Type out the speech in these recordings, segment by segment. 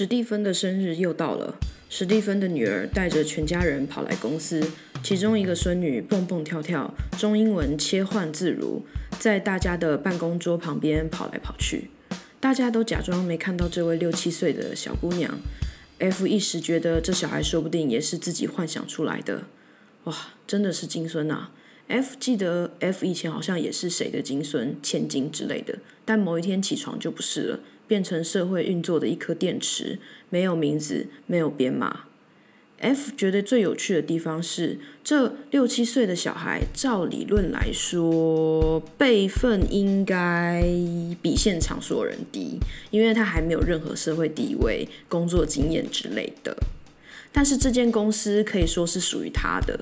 史蒂芬的生日又到了，史蒂芬的女儿带着全家人跑来公司，其中一个孙女蹦蹦跳跳，中英文切换自如，在大家的办公桌旁边跑来跑去。大家都假装没看到这位六七岁的小姑娘。F 一时觉得这小孩说不定也是自己幻想出来的。哇，真的是金孙啊！F 记得 F 以前好像也是谁的金孙、千金之类的，但某一天起床就不是了。变成社会运作的一颗电池，没有名字，没有编码。F 觉得最有趣的地方是，这六七岁的小孩，照理论来说，辈分应该比现场所有人低，因为他还没有任何社会地位、工作经验之类的。但是这间公司可以说是属于他的。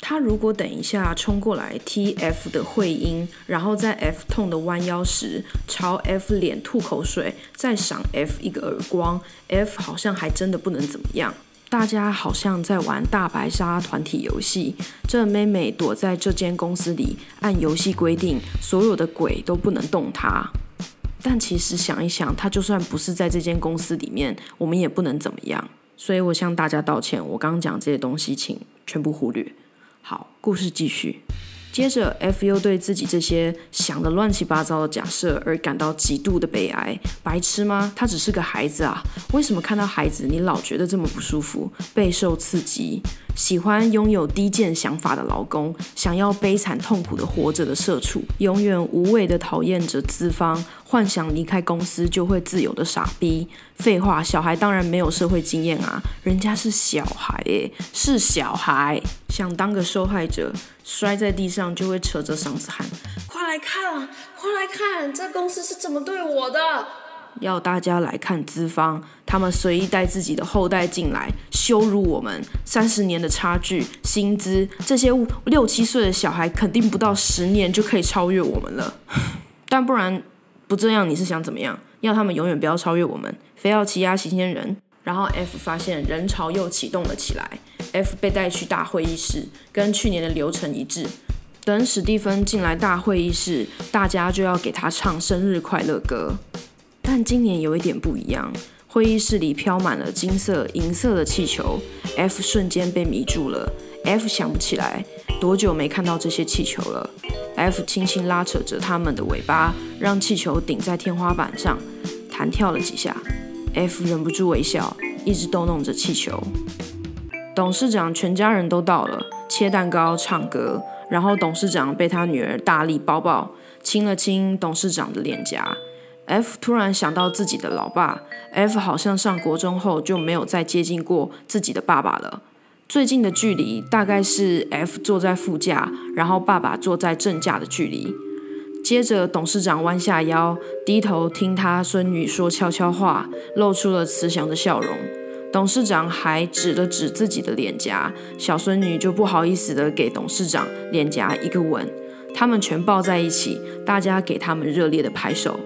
他如果等一下冲过来踢 F 的会阴，然后在 F 痛的弯腰时朝 F 脸吐口水，再赏 F 一个耳光，F 好像还真的不能怎么样。大家好像在玩大白鲨团体游戏，这妹妹躲在这间公司里，按游戏规定，所有的鬼都不能动她。但其实想一想，她就算不是在这间公司里面，我们也不能怎么样。所以我向大家道歉，我刚刚讲这些东西，请全部忽略。好，故事继续。接着，F 又对自己这些想的乱七八糟的假设而感到极度的悲哀。白痴吗？他只是个孩子啊！为什么看到孩子你老觉得这么不舒服，备受刺激？喜欢拥有低贱想法的老公，想要悲惨痛苦的活着的社畜，永远无谓的讨厌着资方，幻想离开公司就会自由的傻逼。废话，小孩当然没有社会经验啊，人家是小孩诶，是小孩，想当个受害者，摔在地上就会扯着嗓子喊：“快来看，快来看，这公司是怎么对我的！”要大家来看资方，他们随意带自己的后代进来，羞辱我们。三十年的差距，薪资，这些六七岁的小孩肯定不到十年就可以超越我们了。但不然不这样，你是想怎么样？要他们永远不要超越我们，非要欺压新鲜人？然后 F 发现人潮又启动了起来，F 被带去大会议室，跟去年的流程一致。等史蒂芬进来大会议室，大家就要给他唱生日快乐歌。但今年有一点不一样，会议室里飘满了金色、银色的气球。F 瞬间被迷住了。F 想不起来多久没看到这些气球了。F 轻轻拉扯着它们的尾巴，让气球顶在天花板上，弹跳了几下。F 忍不住微笑，一直逗弄着气球。董事长全家人都到了，切蛋糕、唱歌，然后董事长被他女儿大力抱抱，亲了亲董事长的脸颊。F 突然想到自己的老爸，F 好像上国中后就没有再接近过自己的爸爸了。最近的距离大概是 F 坐在副驾，然后爸爸坐在正驾的距离。接着，董事长弯下腰，低头听他孙女说悄悄话，露出了慈祥的笑容。董事长还指了指自己的脸颊，小孙女就不好意思的给董事长脸颊一个吻。他们全抱在一起，大家给他们热烈的拍手。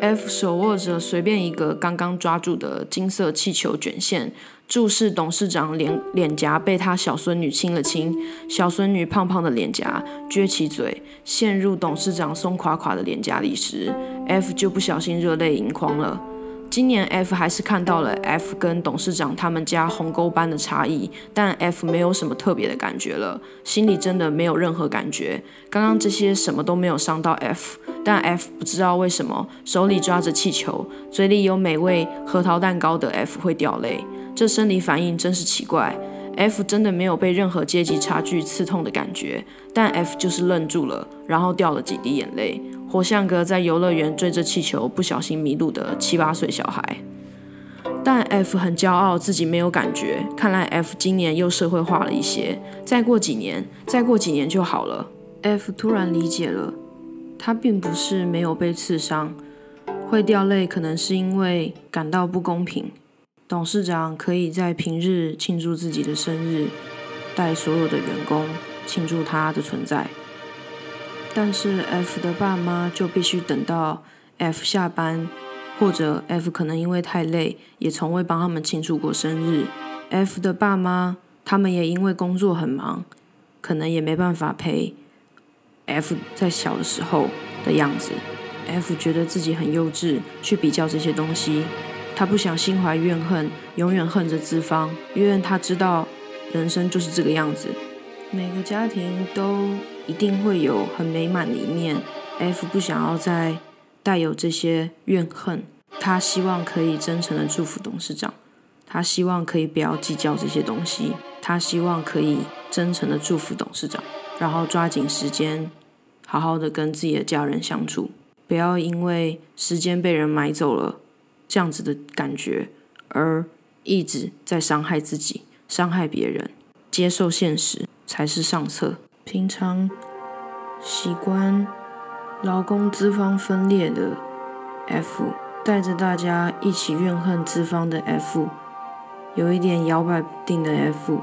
F 手握着随便一个刚刚抓住的金色气球卷线，注视董事长脸脸颊被他小孙女亲了亲，小孙女胖胖的脸颊撅起嘴，陷入董事长松垮垮的脸颊里时，F 就不小心热泪盈眶了。今年 F 还是看到了 F 跟董事长他们家鸿沟般的差异，但 F 没有什么特别的感觉了，心里真的没有任何感觉。刚刚这些什么都没有伤到 F，但 F 不知道为什么手里抓着气球，嘴里有美味核桃蛋糕的 F 会掉泪，这生理反应真是奇怪。F 真的没有被任何阶级差距刺痛的感觉，但 F 就是愣住了，然后掉了几滴眼泪。我像个在游乐园追着气球不小心迷路的七八岁小孩，但 F 很骄傲自己没有感觉。看来 F 今年又社会化了一些，再过几年，再过几年就好了。F 突然理解了，他并不是没有被刺伤，会掉泪可能是因为感到不公平。董事长可以在平日庆祝自己的生日，带所有的员工庆祝他的存在。但是 F 的爸妈就必须等到 F 下班，或者 F 可能因为太累，也从未帮他们庆祝过生日。F 的爸妈他们也因为工作很忙，可能也没办法陪 F 在小的时候的样子。F 觉得自己很幼稚，去比较这些东西。他不想心怀怨恨，永远恨着资方，因为他知道人生就是这个样子。每个家庭都一定会有很美满的一面。F 不想要再带有这些怨恨，他希望可以真诚的祝福董事长，他希望可以不要计较这些东西，他希望可以真诚的祝福董事长，然后抓紧时间，好好的跟自己的家人相处，不要因为时间被人买走了。这样子的感觉，而一直在伤害自己、伤害别人。接受现实才是上策。平常习惯劳工资方分裂的 F，带着大家一起怨恨资方的 F，有一点摇摆不定的 F，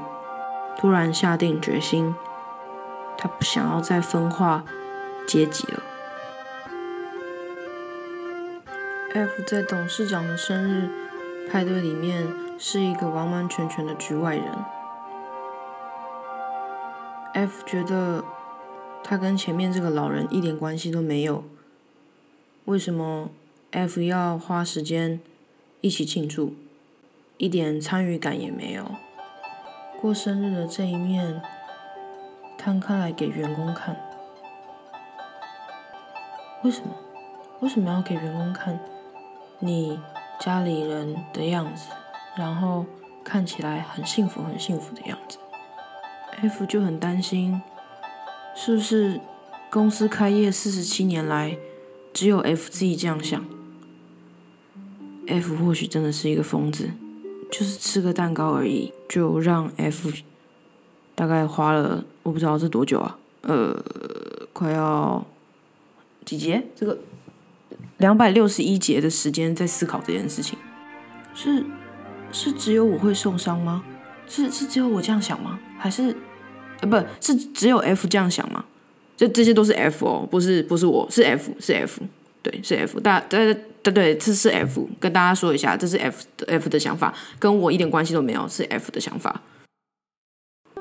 突然下定决心，他不想要再分化阶级了。F 在董事长的生日派对里面是一个完完全全的局外人。F 觉得他跟前面这个老人一点关系都没有，为什么 F 要花时间一起庆祝，一点参与感也没有？过生日的这一面摊开来给员工看，为什么？为什么要给员工看？你家里人的样子，然后看起来很幸福、很幸福的样子。F 就很担心，是不是公司开业四十七年来，只有 F 自己这样想？F 或许真的是一个疯子，就是吃个蛋糕而已，就让 F 大概花了我不知道是多久啊，呃，快要几节这个。两百六十一节的时间在思考这件事情，是是只有我会受伤吗？是是只有我这样想吗？还是呃不是只有 F 这样想吗？这这些都是 F 哦，不是不是我是 F 是 F 对是 F 大对对对这是 F 跟大家说一下，这是 F 的 F 的想法，跟我一点关系都没有，是 F 的想法。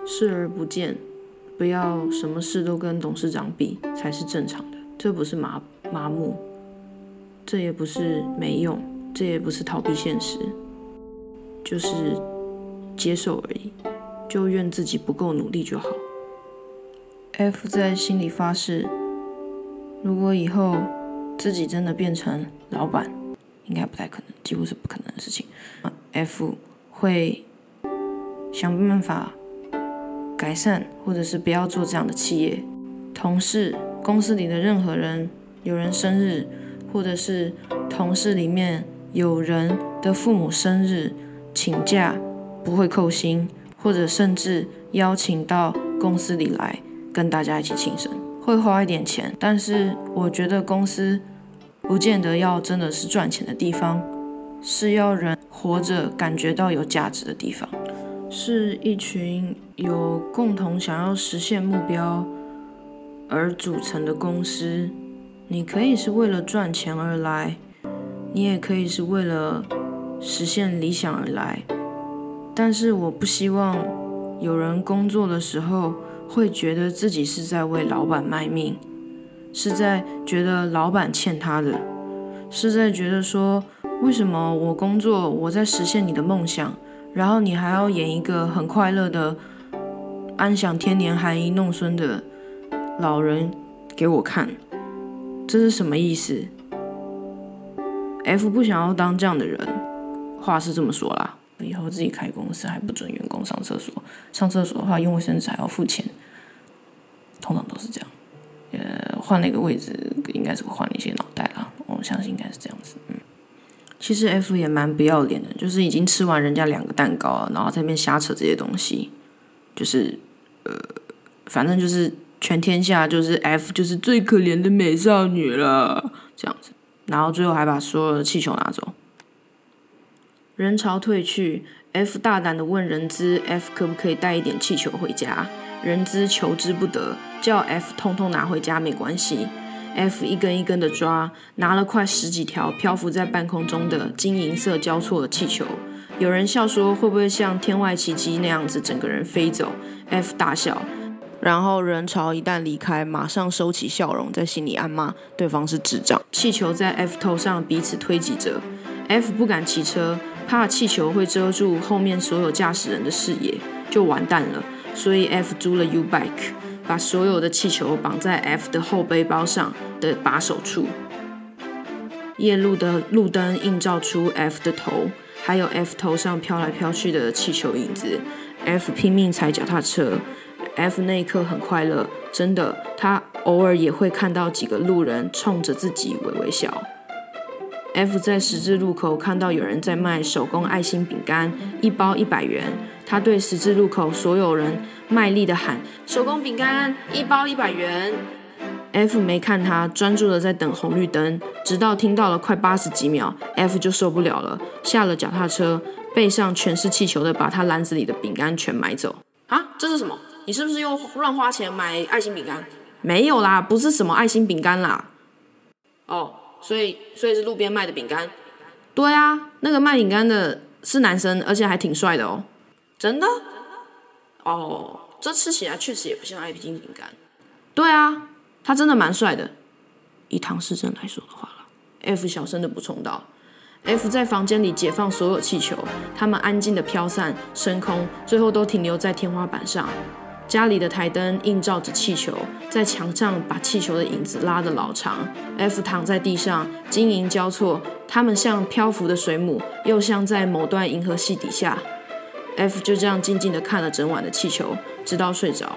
视而不见，不要什么事都跟董事长比才是正常的，这不是麻麻木。这也不是没用，这也不是逃避现实，就是接受而已。就怨自己不够努力就好。F 在心里发誓，如果以后自己真的变成老板，应该不太可能，几乎是不可能的事情。F 会想办法改善，或者是不要做这样的企业。同事、公司里的任何人，有人生日。或者是同事里面有人的父母生日请假不会扣薪，或者甚至邀请到公司里来跟大家一起庆生，会花一点钱。但是我觉得公司不见得要真的是赚钱的地方，是要人活着感觉到有价值的地方，是一群有共同想要实现目标而组成的公司。你可以是为了赚钱而来，你也可以是为了实现理想而来，但是我不希望有人工作的时候会觉得自己是在为老板卖命，是在觉得老板欠他的，是在觉得说为什么我工作我在实现你的梦想，然后你还要演一个很快乐的安享天年含饴弄孙的老人给我看。这是什么意思？F 不想要当这样的人，话是这么说啦。以后自己开公司还不准员工上厕所，上厕所的话用卫生纸还要付钱，通常都是这样。呃，换了一个位置，应该是会换一些脑袋啦。我相信应该是这样子。嗯，其实 F 也蛮不要脸的，就是已经吃完人家两个蛋糕了，然后在那边瞎扯这些东西，就是呃，反正就是。全天下就是 F 就是最可怜的美少女了，这样子，然后最后还把所有的气球拿走。人潮退去，F 大胆的问人资：“F 可不可以带一点气球回家？”人资求之不得，叫 F 通通拿回家没关系。F 一根一根的抓，拿了快十几条漂浮在半空中的金银色交错的气球。有人笑说：“会不会像天外奇迹那样子，整个人飞走？”F 大笑。然后人潮一旦离开，马上收起笑容，在心里暗骂对方是智障。气球在 F 头上彼此推挤着 F 不敢骑车，怕气球会遮住后面所有驾驶人的视野，就完蛋了。所以 F 租了 U bike，把所有的气球绑在 F 的后背包上的把手处。夜路的路灯映照出 F 的头，还有 F 头上飘来飘去的气球影子。F 拼命踩脚踏车，F 那一刻很快乐，真的。他偶尔也会看到几个路人冲着自己微微笑。F 在十字路口看到有人在卖手工爱心饼干，一包一百元。他对十字路口所有人卖力的喊：“手工饼干，一包一百元。” F 没看他，专注的在等红绿灯，直到听到了快八十几秒，F 就受不了了，下了脚踏车，背上全是气球的，把他篮子里的饼干全买走。啊，这是什么？你是不是又乱花钱买爱心饼干？没有啦，不是什么爱心饼干啦。哦，所以所以是路边卖的饼干。对啊，那个卖饼干的是男生，而且还挺帅的哦。真的？哦，这吃起来确实也不像爱心饼干。对啊。他真的蛮帅的，以唐诗正来说的话了。F 小声的补充道：“F 在房间里解放所有气球，他们安静的飘散升空，最后都停留在天花板上。家里的台灯映照着气球，在墙上把气球的影子拉得老长。F 躺在地上，晶莹交错，它们像漂浮的水母，又像在某段银河系底下。F 就这样静静地看了整晚的气球，直到睡着。